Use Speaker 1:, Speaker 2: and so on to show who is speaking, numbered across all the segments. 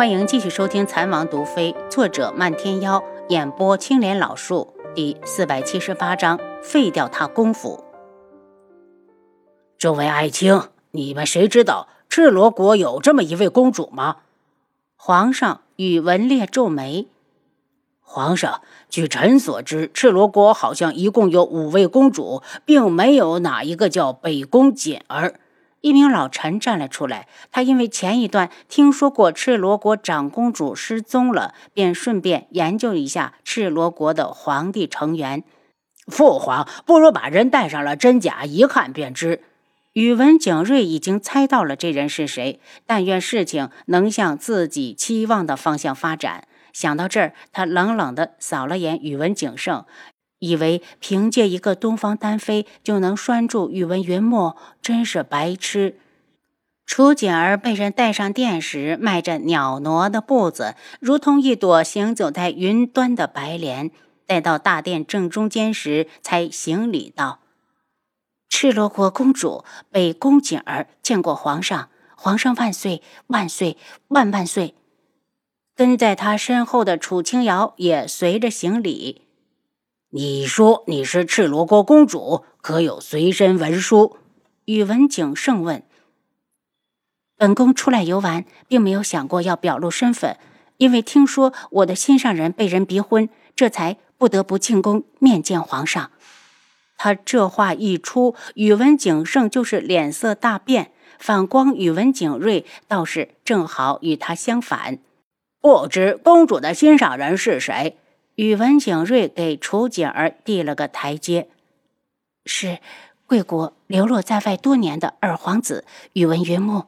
Speaker 1: 欢迎继续收听《残王毒妃》，作者漫天妖，演播青莲老树，第四百七十八章：废掉他功夫。
Speaker 2: 诸位爱卿，你们谁知道赤罗国有这么一位公主吗？
Speaker 1: 皇上宇文烈皱眉。
Speaker 2: 皇上，据臣所知，赤罗国好像一共有五位公主，并没有哪一个叫北宫锦儿。
Speaker 1: 一名老臣站了出来，他因为前一段听说过赤罗国长公主失踪了，便顺便研究一下赤罗国的皇帝成员。
Speaker 2: 父皇，不如把人带上了真假，一看便知。
Speaker 1: 宇文景睿已经猜到了这人是谁，但愿事情能向自己期望的方向发展。想到这儿，他冷冷地扫了眼宇文景胜。以为凭借一个东方丹妃就能拴住宇文云墨，真是白痴。楚锦儿被人带上殿时，迈着袅娜的步子，如同一朵行走在云端的白莲。待到大殿正中间时，才行礼道：“赤罗国公主被宫锦儿见过皇上，皇上万岁万岁万万岁！”跟在他身后的楚清瑶也随着行礼。
Speaker 2: 你说你是赤罗国公主，可有随身文书？
Speaker 1: 宇文景盛问。本宫出来游玩，并没有想过要表露身份，因为听说我的心上人被人逼婚，这才不得不进宫面见皇上。他这话一出，宇文景盛就是脸色大变，反光宇文景睿倒是正好与他相反。
Speaker 2: 不知公主的心上人是谁？
Speaker 1: 宇文景睿给楚景儿递了个台阶，是贵国流落在外多年的二皇子宇文云木。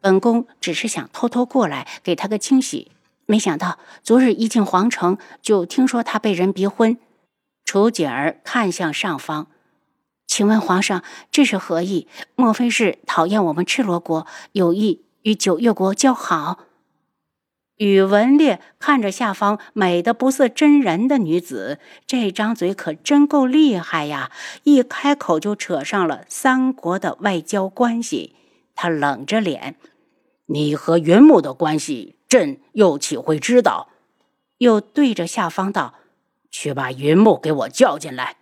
Speaker 1: 本宫只是想偷偷过来给他个惊喜，没想到昨日一进皇城就听说他被人逼婚。楚景儿看向上方，请问皇上这是何意？莫非是讨厌我们赤罗国，有意与九月国交好？宇文烈看着下方美的不似真人的女子，这张嘴可真够厉害呀！一开口就扯上了三国的外交关系。他冷着脸：“
Speaker 2: 你和云木的关系，朕又岂会知道？”
Speaker 1: 又对着下方道：“
Speaker 2: 去把云木给我叫进来。”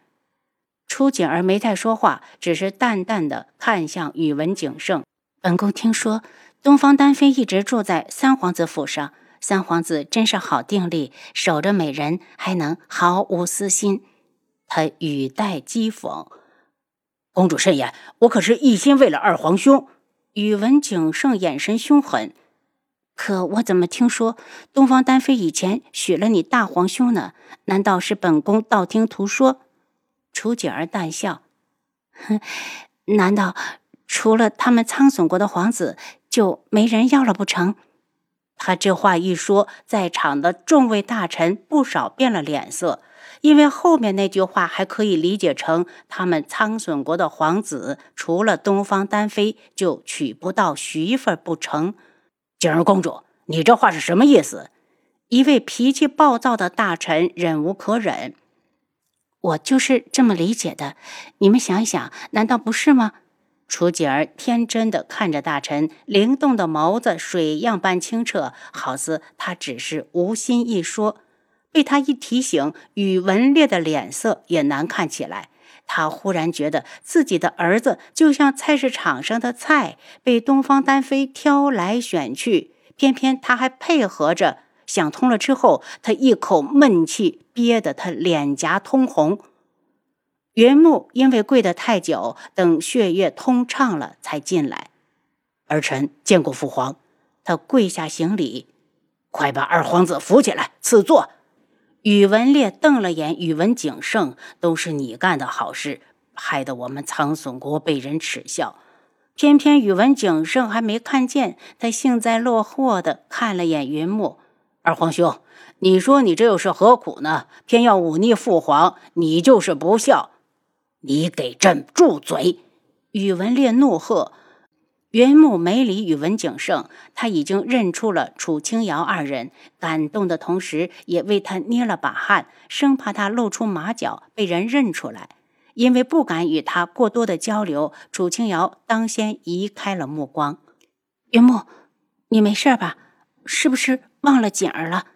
Speaker 1: 初景儿没再说话，只是淡淡的看向宇文景盛：“本宫听说，东方丹妃一直住在三皇子府上。”三皇子真是好定力，守着美人还能毫无私心。他语带讥讽：“
Speaker 2: 公主慎言，我可是一心为了二皇兄。”
Speaker 1: 宇文景盛眼神凶狠。可我怎么听说东方丹妃以前许了你大皇兄呢？难道是本宫道听途说？楚景儿淡笑：“哼，难道除了他们苍隼国的皇子，就没人要了不成？”他这话一说，在场的众位大臣不少变了脸色，因为后面那句话还可以理解成他们苍隼国的皇子除了东方丹妃就娶不到媳妇不成。
Speaker 2: 景儿公主，你这话是什么意思？
Speaker 1: 一位脾气暴躁的大臣忍无可忍，我就是这么理解的。你们想一想，难道不是吗？楚锦儿天真的看着大臣，灵动的眸子水样般清澈，好似他只是无心一说。被他一提醒，宇文烈的脸色也难看起来。他忽然觉得自己的儿子就像菜市场上的菜，被东方丹飞挑来选去，偏偏他还配合着。想通了之后，他一口闷气憋得他脸颊通红。云木因为跪得太久，等血液通畅了才进来。
Speaker 2: 儿臣见过父皇。
Speaker 1: 他跪下行礼，
Speaker 2: 快把二皇子扶起来赐座。
Speaker 1: 宇文烈瞪了眼宇文景盛，都是你干的好事，害得我们苍隼国被人耻笑。偏偏宇文景盛还没看见，他幸灾乐祸的看了眼云木。
Speaker 2: 二皇兄，你说你这又是何苦呢？偏要忤逆父皇，你就是不孝。你给朕住嘴！
Speaker 1: 宇文烈怒喝。云木没理宇文景胜，他已经认出了楚清瑶二人，感动的同时也为他捏了把汗，生怕他露出马脚被人认出来。因为不敢与他过多的交流，楚清瑶当先移开了目光。云木，你没事吧？是不是忘了景儿了？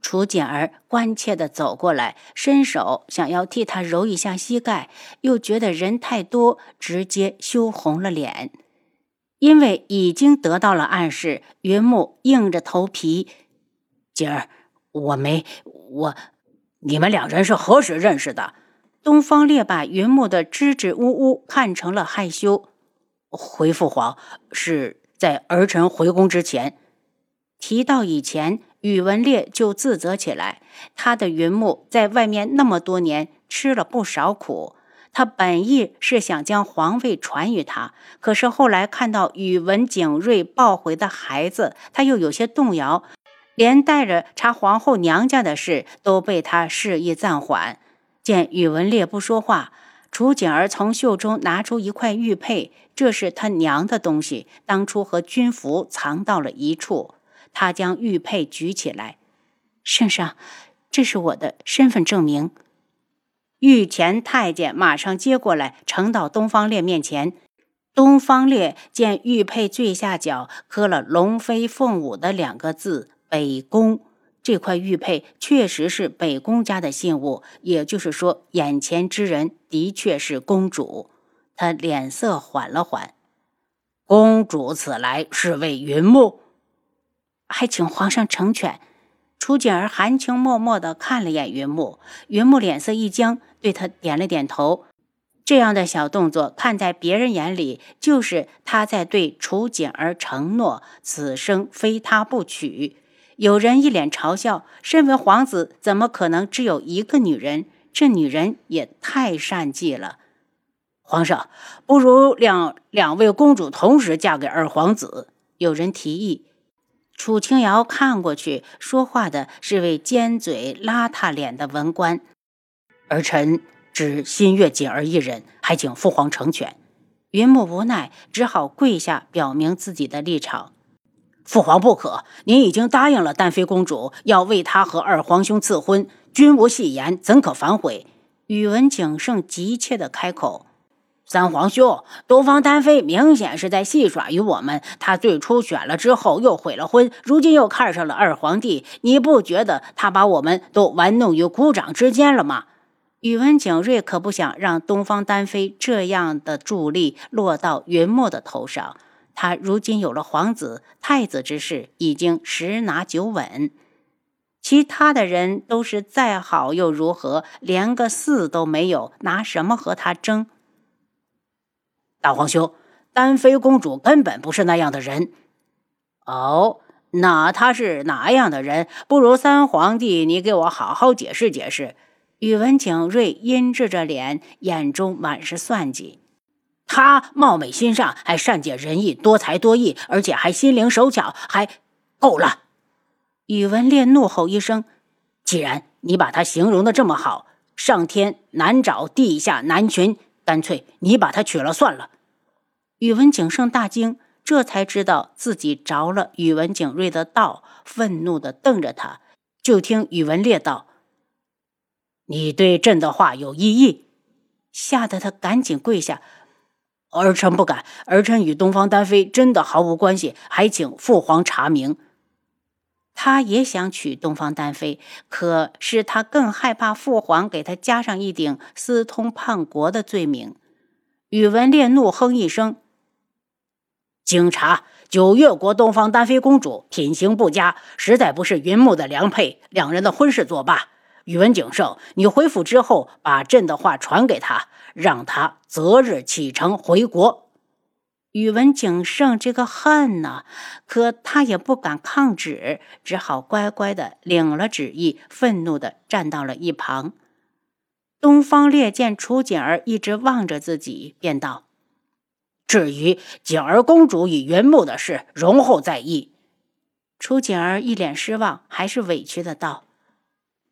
Speaker 1: 楚景儿关切地走过来，伸手想要替他揉一下膝盖，又觉得人太多，直接羞红了脸。因为已经得到了暗示，云木硬着头皮：“
Speaker 2: 景儿，我没我，你们两人是何时认识的？”
Speaker 1: 东方烈把云木的支支吾吾看成了害羞。
Speaker 2: 回父皇是在儿臣回宫之前。
Speaker 1: 提到以前。宇文烈就自责起来，他的云木在外面那么多年，吃了不少苦。他本意是想将皇位传于他，可是后来看到宇文景睿抱回的孩子，他又有些动摇，连带着查皇后娘家的事都被他示意暂缓。见宇文烈不说话，楚景儿从袖中拿出一块玉佩，这是他娘的东西，当初和军服藏到了一处。他将玉佩举起来，圣上，这是我的身份证明。御前太监马上接过来，呈到东方烈面前。东方烈见玉佩最下角刻了“龙飞凤舞”的两个字“北宫”，这块玉佩确实是北宫家的信物，也就是说，眼前之人的确是公主。他脸色缓了缓，
Speaker 2: 公主此来是为云木。
Speaker 1: 还请皇上成全。楚景儿含情脉脉地看了眼云木，云木脸色一僵，对他点了点头。这样的小动作，看在别人眼里，就是他在对楚景儿承诺，此生非他不娶。有人一脸嘲笑：身为皇子，怎么可能只有一个女人？这女人也太善计了。
Speaker 2: 皇上，不如两两位公主同时嫁给二皇子。
Speaker 1: 有人提议。楚清瑶看过去，说话的是位尖嘴邋遢脸的文官。
Speaker 2: 儿臣只心悦锦儿一人，还请父皇成全。
Speaker 1: 云木无奈，只好跪下表明自己的立场。
Speaker 2: 父皇不可，您已经答应了丹妃公主，要为她和二皇兄赐婚，君无戏言，怎可反悔？
Speaker 1: 宇文景盛急切地开口。
Speaker 2: 三皇兄，东方丹妃明显是在戏耍于我们。她最初选了之后又悔了婚，如今又看上了二皇帝。你不觉得她把我们都玩弄于股掌之间了吗？
Speaker 1: 宇文景睿可不想让东方丹妃这样的助力落到云墨的头上。他如今有了皇子、太子之事，已经十拿九稳。其他的人都是再好又如何？连个四都没有，拿什么和他争？
Speaker 2: 大皇兄，丹妃公主根本不是那样的人。
Speaker 1: 哦，那她是哪样的人？不如三皇帝，你给我好好解释解释。宇文景睿阴鸷着脸，眼中满是算计。
Speaker 2: 她貌美心善，还善解人意，多才多艺，而且还心灵手巧，还够了。
Speaker 1: 宇文烈怒吼一声：“
Speaker 2: 既然你把她形容的这么好，上天难找，地下难寻。”干脆你把她娶了算了。
Speaker 1: 宇文景盛大惊，这才知道自己着了宇文景睿的道，愤怒地瞪着他。就听宇文烈道：“
Speaker 2: 你对朕的话有异议？”
Speaker 1: 吓得他赶紧跪下：“
Speaker 2: 儿臣不敢，儿臣与东方丹妃真的毫无关系，还请父皇查明。”
Speaker 1: 他也想娶东方丹妃，可是他更害怕父皇给他加上一顶私通叛国的罪名。宇文烈怒哼一声：“
Speaker 2: 经查，九月国东方丹妃公主品行不佳，实在不是云木的良配，两人的婚事作罢。宇文景盛，你回府之后，把朕的话传给他，让他择日启程回国。”
Speaker 1: 宇文景盛这个恨呐，可他也不敢抗旨，只好乖乖的领了旨意，愤怒的站到了一旁。东方烈见楚锦儿一直望着自己，便道：“
Speaker 2: 至于景儿公主与云木的事，容后再议。”
Speaker 1: 楚锦儿一脸失望，还是委屈的道：“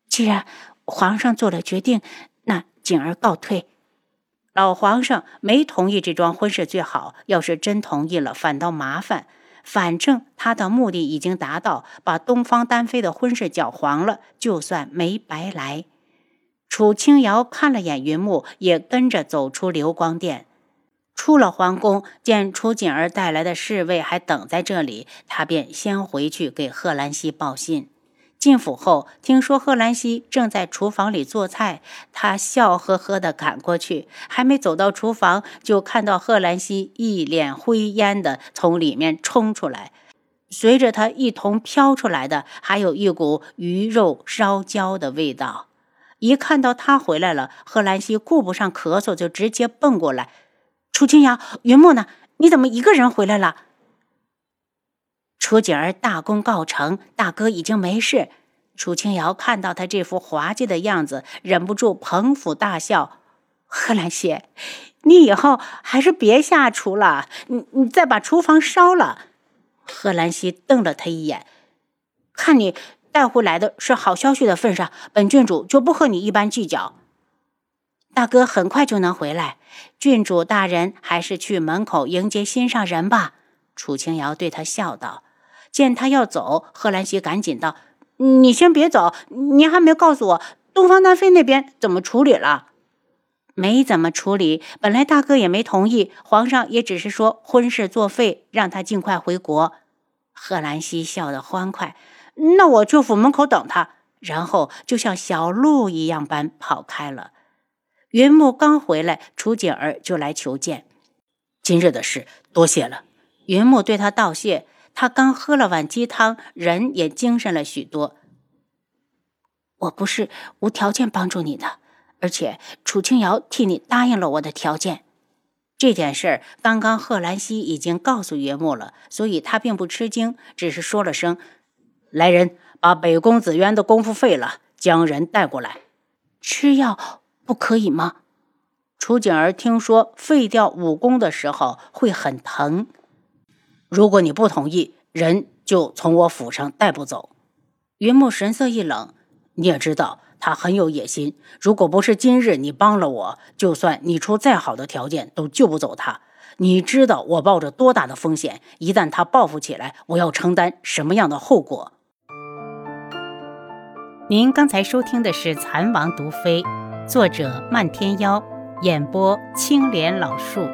Speaker 1: 既然皇上做了决定，那景儿告退。”老皇上没同意这桩婚事最好，要是真同意了，反倒麻烦。反正他的目的已经达到，把东方丹妃的婚事搅黄了，就算没白来。楚清瑶看了眼云木，也跟着走出流光殿。出了皇宫，见楚锦儿带来的侍卫还等在这里，他便先回去给贺兰溪报信。进府后，听说贺兰溪正在厨房里做菜，他笑呵呵地赶过去。还没走到厨房，就看到贺兰溪一脸灰烟地从里面冲出来，随着他一同飘出来的，还有一股鱼肉烧焦的味道。一看到他回来了，贺兰溪顾不上咳嗽，就直接蹦过来：“楚清瑶，云墨呢？你怎么一个人回来了？”楚景儿大功告成，大哥已经没事。楚清瑶看到他这副滑稽的样子，忍不住捧腹大笑。贺兰溪，你以后还是别下厨了，你你再把厨房烧了。贺兰溪瞪了他一眼，看你带回来的是好消息的份上，本郡主就不和你一般计较。大哥很快就能回来，郡主大人还是去门口迎接心上人吧。楚清瑶对他笑道。见他要走，贺兰溪赶紧道：“你先别走，你还没告诉我东方丹妃那边怎么处理了？没怎么处理，本来大哥也没同意，皇上也只是说婚事作废，让他尽快回国。”贺兰溪笑得欢快：“那我就府门口等他。”然后就像小鹿一样般跑开了。云木刚回来，楚景儿就来求见。
Speaker 2: 今日的事多谢了。
Speaker 1: 云木对他道谢。他刚喝了碗鸡汤，人也精神了许多。我不是无条件帮助你的，而且楚清瑶替你答应了我的条件。这件事儿，刚刚贺兰溪已经告诉岳母了，所以他并不吃惊，只是说了声：“
Speaker 2: 来人，把北宫子渊的功夫废了，将人带过来。”
Speaker 1: 吃药不可以吗？楚景儿听说废掉武功的时候会很疼。
Speaker 2: 如果你不同意，人就从我府上带不走。
Speaker 1: 云木神色一冷，
Speaker 2: 你也知道他很有野心。如果不是今日你帮了我，就算你出再好的条件，都救不走他。你知道我抱着多大的风险？一旦他报复起来，我要承担什么样的后果？
Speaker 3: 您刚才收听的是《蚕王毒妃》，作者漫天妖，演播青莲老树。